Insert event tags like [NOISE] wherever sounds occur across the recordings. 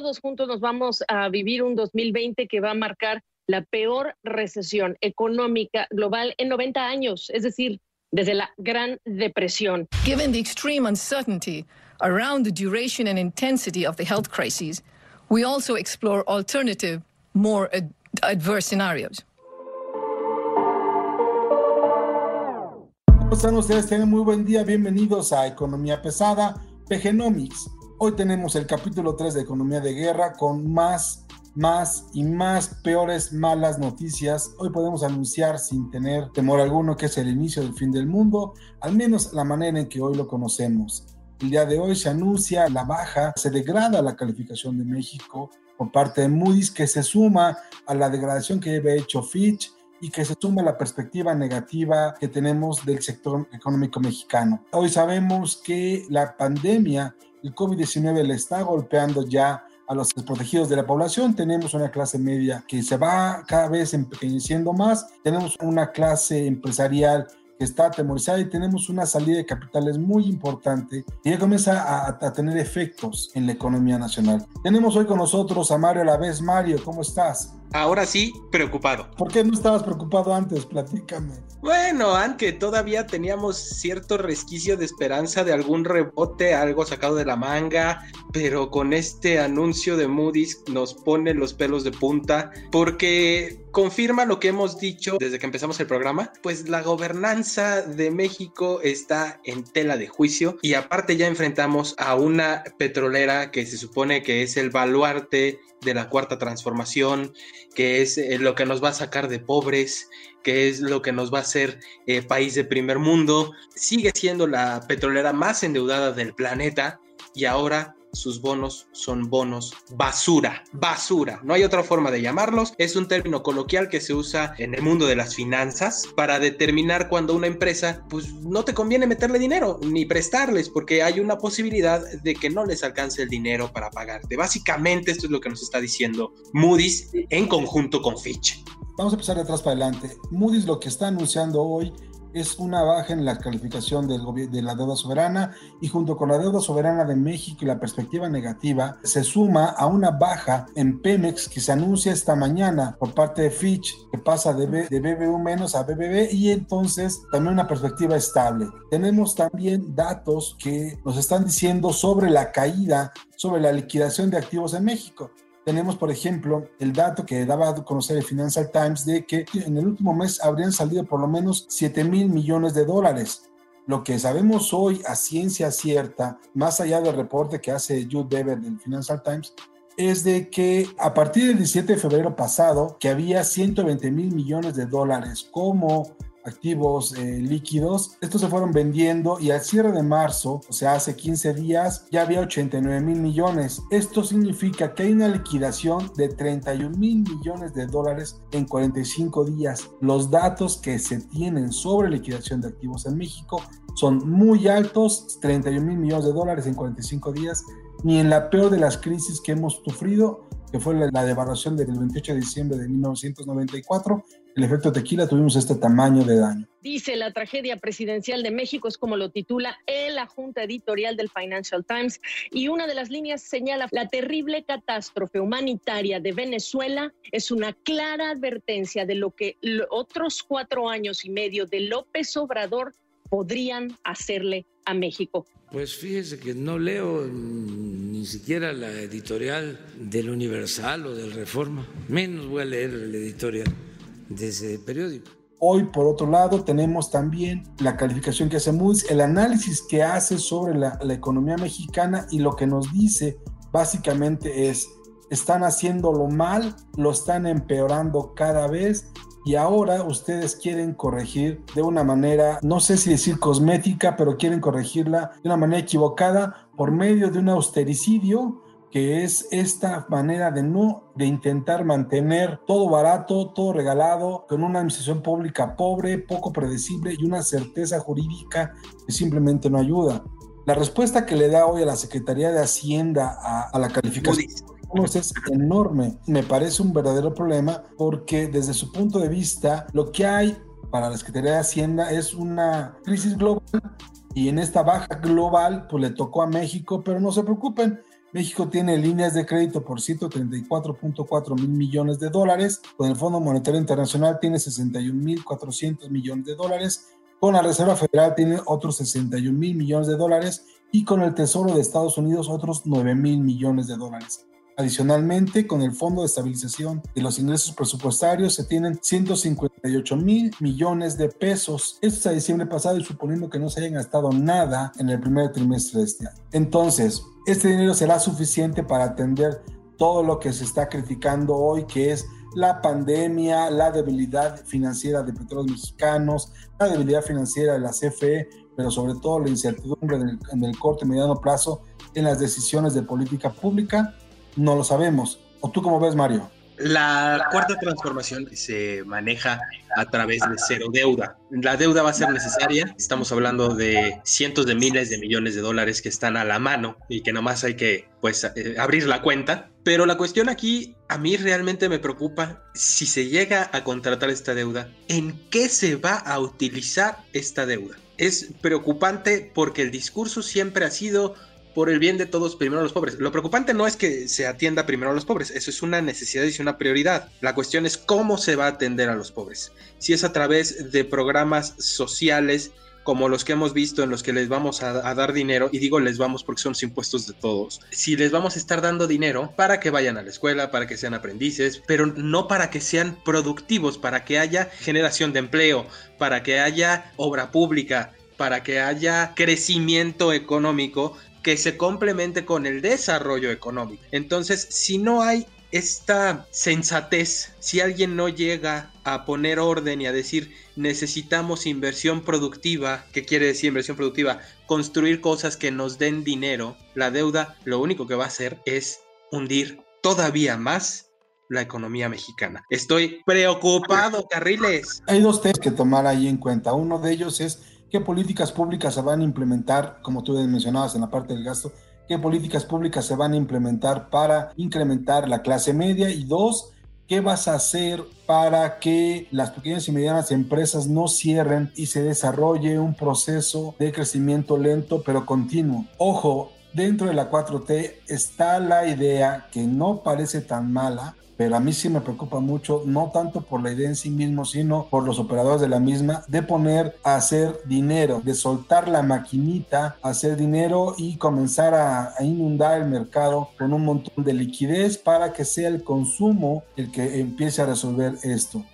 Todos juntos nos vamos a vivir un 2020 que va a marcar la peor recesión económica global en 90 años, es decir, desde la Gran Depresión. Given the extreme uncertainty around the duration and intensity of the health crises, we also explore alternative, more ad adverse scenarios. ¿Cómo están ustedes? Tienen muy buen día. Bienvenidos a Economía Pesada, PGnomics. Hoy tenemos el capítulo 3 de Economía de Guerra con más, más y más peores malas noticias. Hoy podemos anunciar sin tener temor alguno que es el inicio del fin del mundo, al menos la manera en que hoy lo conocemos. El día de hoy se anuncia la baja, se degrada la calificación de México por parte de Moody's, que se suma a la degradación que había hecho Fitch y que se suma a la perspectiva negativa que tenemos del sector económico mexicano. Hoy sabemos que la pandemia el COVID-19 le está golpeando ya a los desprotegidos de la población. Tenemos una clase media que se va cada vez empequeñeciendo más. Tenemos una clase empresarial que está atemorizada y tenemos una salida de capitales muy importante y ya comienza a, a, tener efectos en la economía nacional. Tenemos hoy con nosotros a Mario Alavés. Mario, ¿cómo estás? Ahora sí, preocupado. ¿Por qué no estabas preocupado antes? Platícame. Bueno, aunque todavía teníamos cierto resquicio de esperanza de algún rebote, algo sacado de la manga, pero con este anuncio de Moody's nos pone los pelos de punta porque confirma lo que hemos dicho desde que empezamos el programa, pues la gobernanza de México está en tela de juicio y aparte ya enfrentamos a una petrolera que se supone que es el baluarte de la cuarta transformación, que es eh, lo que nos va a sacar de pobres, que es lo que nos va a hacer eh, país de primer mundo. Sigue siendo la petrolera más endeudada del planeta y ahora sus bonos son bonos basura, basura. No hay otra forma de llamarlos. Es un término coloquial que se usa en el mundo de las finanzas para determinar cuando una empresa, pues no te conviene meterle dinero ni prestarles porque hay una posibilidad de que no les alcance el dinero para pagarte. Básicamente esto es lo que nos está diciendo Moody's en conjunto con Fitch. Vamos a empezar de atrás para adelante. Moody's lo que está anunciando hoy es una baja en la calificación de la deuda soberana y junto con la deuda soberana de México y la perspectiva negativa se suma a una baja en Pemex que se anuncia esta mañana por parte de Fitch que pasa de, B, de BBU menos a BBB y entonces también una perspectiva estable. Tenemos también datos que nos están diciendo sobre la caída, sobre la liquidación de activos en México. Tenemos, por ejemplo, el dato que daba a conocer el Financial Times de que en el último mes habrían salido por lo menos 7 mil millones de dólares. Lo que sabemos hoy a ciencia cierta, más allá del reporte que hace Jude Dever del Financial Times, es de que a partir del 17 de febrero pasado, que había 120 mil millones de dólares como activos eh, líquidos. Estos se fueron vendiendo y al cierre de marzo, o sea, hace 15 días, ya había 89 mil millones. Esto significa que hay una liquidación de 31 mil millones de dólares en 45 días. Los datos que se tienen sobre liquidación de activos en México son muy altos, 31 mil millones de dólares en 45 días, ni en la peor de las crisis que hemos sufrido que fue la, devaluación del 28 de diciembre de 1994, el efecto tequila tuvimos este tamaño de daño. Dice la tragedia presidencial de México, es como lo titula en la junta editorial del Financial Times, y una de las líneas señala la terrible catástrofe humanitaria de Venezuela es una clara advertencia de lo que otros cuatro años y medio de López Obrador podrían hacerle a México. Pues fíjese que no leo ni siquiera la editorial del Universal o del Reforma, menos voy a leer el editorial de ese periódico. Hoy, por otro lado, tenemos también la calificación que hace Moody's, el análisis que hace sobre la, la economía mexicana y lo que nos dice básicamente es, están haciéndolo mal, lo están empeorando cada vez y ahora ustedes quieren corregir de una manera, no sé si decir cosmética, pero quieren corregirla de una manera equivocada por medio de un austericidio que es esta manera de no de intentar mantener todo barato, todo regalado, con una administración pública pobre, poco predecible y una certeza jurídica que simplemente no ayuda. La respuesta que le da hoy a la Secretaría de Hacienda a, la calificación es enorme. Me parece un verdadero problema porque desde su punto de vista lo que hay para la Secretaría de Hacienda es una crisis global y en esta baja global pues le tocó a México, pero no se preocupen. México tiene líneas de crédito por 134.4 mil millones de dólares, con el Fondo Monetario Internacional tiene 61.400 millones de dólares. Con la Reserva Federal tiene otros 61 mil millones de dólares. Y con el Tesoro de Estados Unidos otros 9 mil millones de dólares. Adicionalmente, con el Fondo de Estabilización de los Ingresos Presupuestarios se tienen 158 mil millones de pesos. Esto es a diciembre pasado y suponiendo que no se hayan gastado nada en el primer trimestre de este año. Entonces, este dinero será suficiente para atender todo lo que se está criticando hoy, que es la pandemia, la debilidad financiera de petróleos mexicanos, la debilidad financiera de la CFE, pero sobre todo la incertidumbre en el, corto y mediano plazo en las decisiones de política pública, no lo sabemos. ¿O tú cómo ves, Mario? La cuarta transformación se maneja a través de cero deuda. La deuda va a ser necesaria. Estamos hablando de cientos de miles de millones de dólares que están a la mano y que nomás hay que pues eh, abrir la cuenta. Pero la cuestión aquí a mí realmente me preocupa si se llega a contratar esta deuda, ¿en qué se va a utilizar esta deuda? Es preocupante porque el discurso siempre ha sido por el bien de todos, primero a los pobres. Lo preocupante no es que se atienda primero a los pobres, eso es una necesidad y una prioridad. La cuestión es cómo se va a atender a los pobres. Si es a través de programas sociales como los que hemos visto en los que les vamos a, dar dinero, y digo les vamos porque son los impuestos de todos, si les vamos a estar dando dinero para que vayan a la escuela, para que sean aprendices, pero no para que sean productivos, para que haya generación de empleo, para que haya obra pública, para que haya crecimiento económico, que se complemente con el desarrollo económico. Entonces, si no hay esta sensatez, si alguien no llega a poner orden y a decir necesitamos inversión productiva, ¿qué quiere decir inversión productiva? Construir cosas que nos den dinero, la deuda lo único que va a hacer es hundir todavía más la economía mexicana. Estoy preocupado, Carriles. Hay dos temas que tomar ahí en cuenta. Uno de ellos es qué políticas públicas se van a implementar, como tú mencionabas en la parte del gasto, qué políticas públicas se van a implementar para incrementar la clase media y dos, ¿Qué vas a hacer para que las pequeñas y medianas empresas no cierren y se desarrolle un proceso de crecimiento lento pero continuo? Ojo, dentro de la 4T está la idea que no parece tan mala pero a mí sí me preocupa mucho, no tanto por la idea en sí mismo, sino por los operadores de la misma, de poner a hacer dinero, de soltar la maquinita, hacer dinero y comenzar a, inundar el mercado con un montón de liquidez para que sea el consumo el que empiece a resolver esto.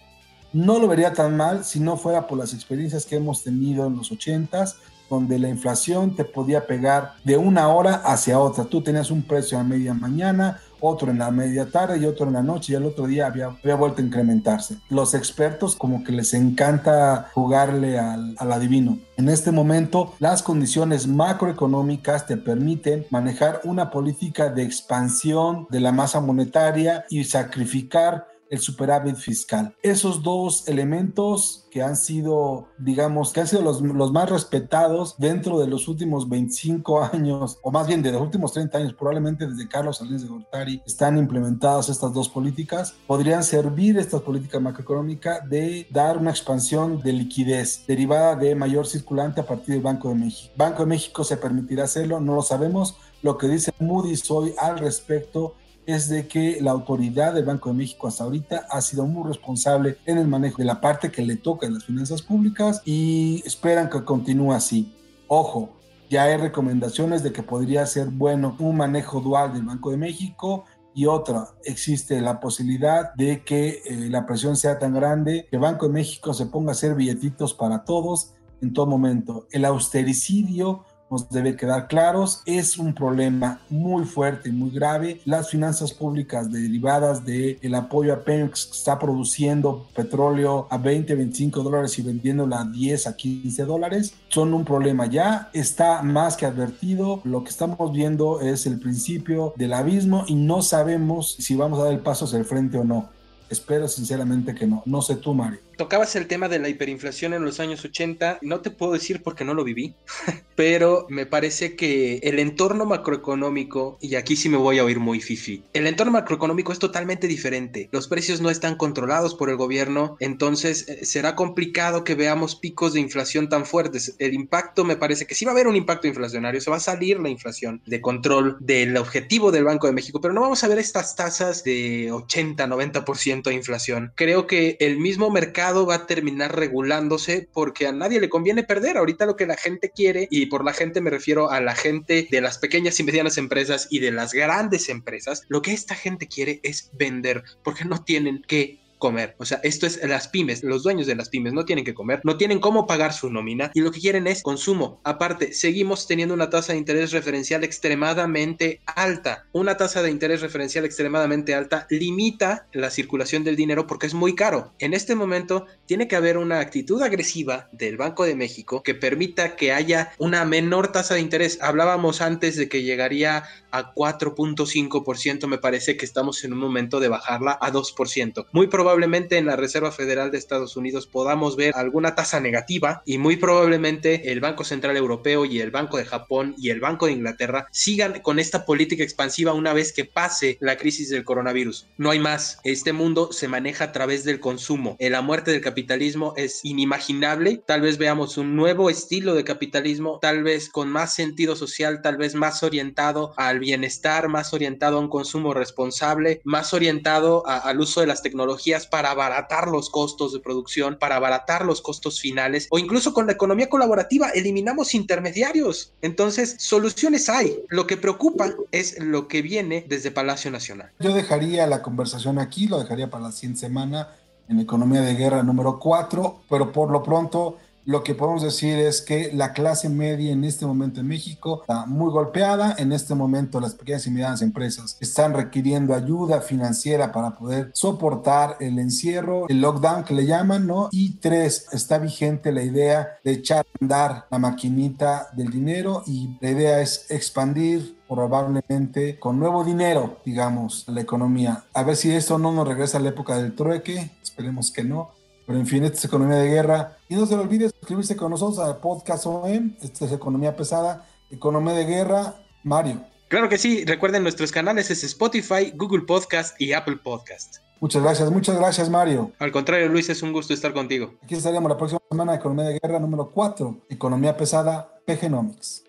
No lo vería tan mal si no fuera por las experiencias que hemos tenido en los 80s, donde la inflación te podía pegar de una hora hacia otra. Tú tenías un precio a media mañana, otro en la media tarde y otro en la noche y el otro día había, había vuelto a incrementarse. Los expertos como que les encanta jugarle al, al adivino. En este momento, las condiciones macroeconómicas te permiten manejar una política de expansión de la masa monetaria y sacrificar el superávit fiscal. Esos dos elementos que han sido, digamos, que han sido los, los, más respetados dentro de los últimos 25 años, o más bien de los últimos 30 años, probablemente desde Carlos Salinas de Gortari, están implementadas estas dos políticas, podrían servir estas políticas macroeconómicas de dar una expansión de liquidez derivada de mayor circulante a partir del Banco de México. Banco de México se permitirá hacerlo, no lo sabemos. Lo que dice Moody's hoy al respecto es de que la autoridad del Banco de México hasta ahorita ha sido muy responsable en el manejo de la parte que le toca en las finanzas públicas y esperan que continúe así. Ojo, ya hay recomendaciones de que podría ser bueno un manejo dual del Banco de México y otra, existe la posibilidad de que eh, la presión sea tan grande que Banco de México se ponga a hacer billetitos para todos en todo momento. El austericidio debe quedar claros. Es un problema muy fuerte muy grave. Las finanzas públicas derivadas del el apoyo a Pemex que está produciendo petróleo a 20, 25 dólares y vendiéndola a 10, a 15 dólares son un problema ya. Está más que advertido. Lo que estamos viendo es el principio del abismo y no sabemos si vamos a dar el paso hacia el frente o no. Espero sinceramente que no. No sé tú, Mario. Tocabas el tema de la hiperinflación en los años 80. No te puedo decir porque no lo viví, [LAUGHS] pero me parece que el entorno macroeconómico, y aquí sí me voy a oír muy fifi, el entorno macroeconómico es totalmente diferente. Los precios no están controlados por el gobierno, entonces eh, será complicado que veamos picos de inflación tan fuertes. El impacto me parece que sí va a haber un impacto inflacionario, se va a salir la inflación de control del objetivo del Banco de México, pero no vamos a ver estas tasas de 80, 90% de inflación. Creo que el mismo mercado va a terminar regulándose porque a nadie le conviene perder. Ahorita lo que la gente quiere, y por la gente me refiero a la gente de las pequeñas y medianas empresas y de las grandes empresas, lo que esta gente quiere es vender porque no tienen que comer. O sea, esto es las pymes, los dueños de las pymes no tienen que comer, no tienen cómo pagar su nómina y lo que quieren es consumo. Aparte, seguimos teniendo una tasa de interés referencial extremadamente alta. Una tasa de interés referencial extremadamente alta limita la circulación del dinero porque es muy caro. En este momento tiene que haber una actitud agresiva del Banco de México que permita que haya una menor tasa de interés. Hablábamos antes de que llegaría a 4.5%, me parece que estamos en un momento de bajarla a 2%. Muy probablemente probablemente en la Reserva Federal de Estados Unidos podamos ver alguna tasa negativa y muy probablemente el Banco Central Europeo y el Banco de Japón y el Banco de Inglaterra sigan con esta política expansiva una vez que pase la crisis del coronavirus. No hay más. Este mundo se maneja a través del consumo. La muerte del capitalismo es inimaginable. Tal vez veamos un nuevo estilo de capitalismo, tal vez con más sentido social, tal vez más orientado al bienestar, más orientado a un consumo responsable, más orientado al uso de las tecnologías para abaratar los costos de producción, para abaratar los costos finales o incluso con la economía colaborativa eliminamos intermediarios. Entonces, soluciones hay. Lo que preocupa es lo que viene desde Palacio Nacional. Yo dejaría la conversación aquí, lo dejaría para la siguiente semana en Economía de Guerra número 4, pero por lo pronto lo que podemos decir es que la clase media en este momento en México está muy golpeada. En este momento las pequeñas y medianas empresas están requiriendo ayuda financiera para poder soportar el encierro, el lockdown que le llaman, ¿no? Y tres, está vigente la idea de echar a andar la maquinita del dinero y la idea es expandir probablemente con nuevo dinero, digamos, la economía. A ver si esto no nos regresa a la época del trueque, esperemos que no pero en fin, esta es Economía de Guerra. Y no se le olvide suscribirse con nosotros a Podcast OM. Esta es Economía Pesada, Economía de Guerra. Mario. Claro que sí. Recuerden nuestros canales es Spotify, Google Podcast y Apple Podcast. Muchas gracias, muchas gracias, Mario. Al contrario, Luis, es un gusto estar contigo. Aquí estaremos la próxima semana, Economía de Guerra número 4, Economía Pesada, PGnomics.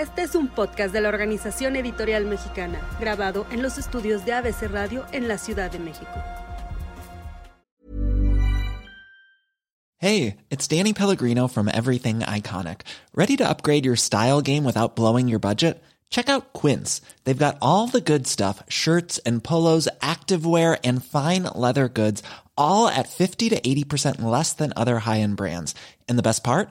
Este es un podcast de la Organización Editorial Mexicana, grabado en los estudios de ABC Radio en la Ciudad de México. Hey, it's Danny Pellegrino from Everything Iconic. Ready to upgrade your style game without blowing your budget? Check out Quince. They've got all the good stuff shirts and polos, activewear, and fine leather goods, all at 50 to 80% less than other high end brands. And the best part?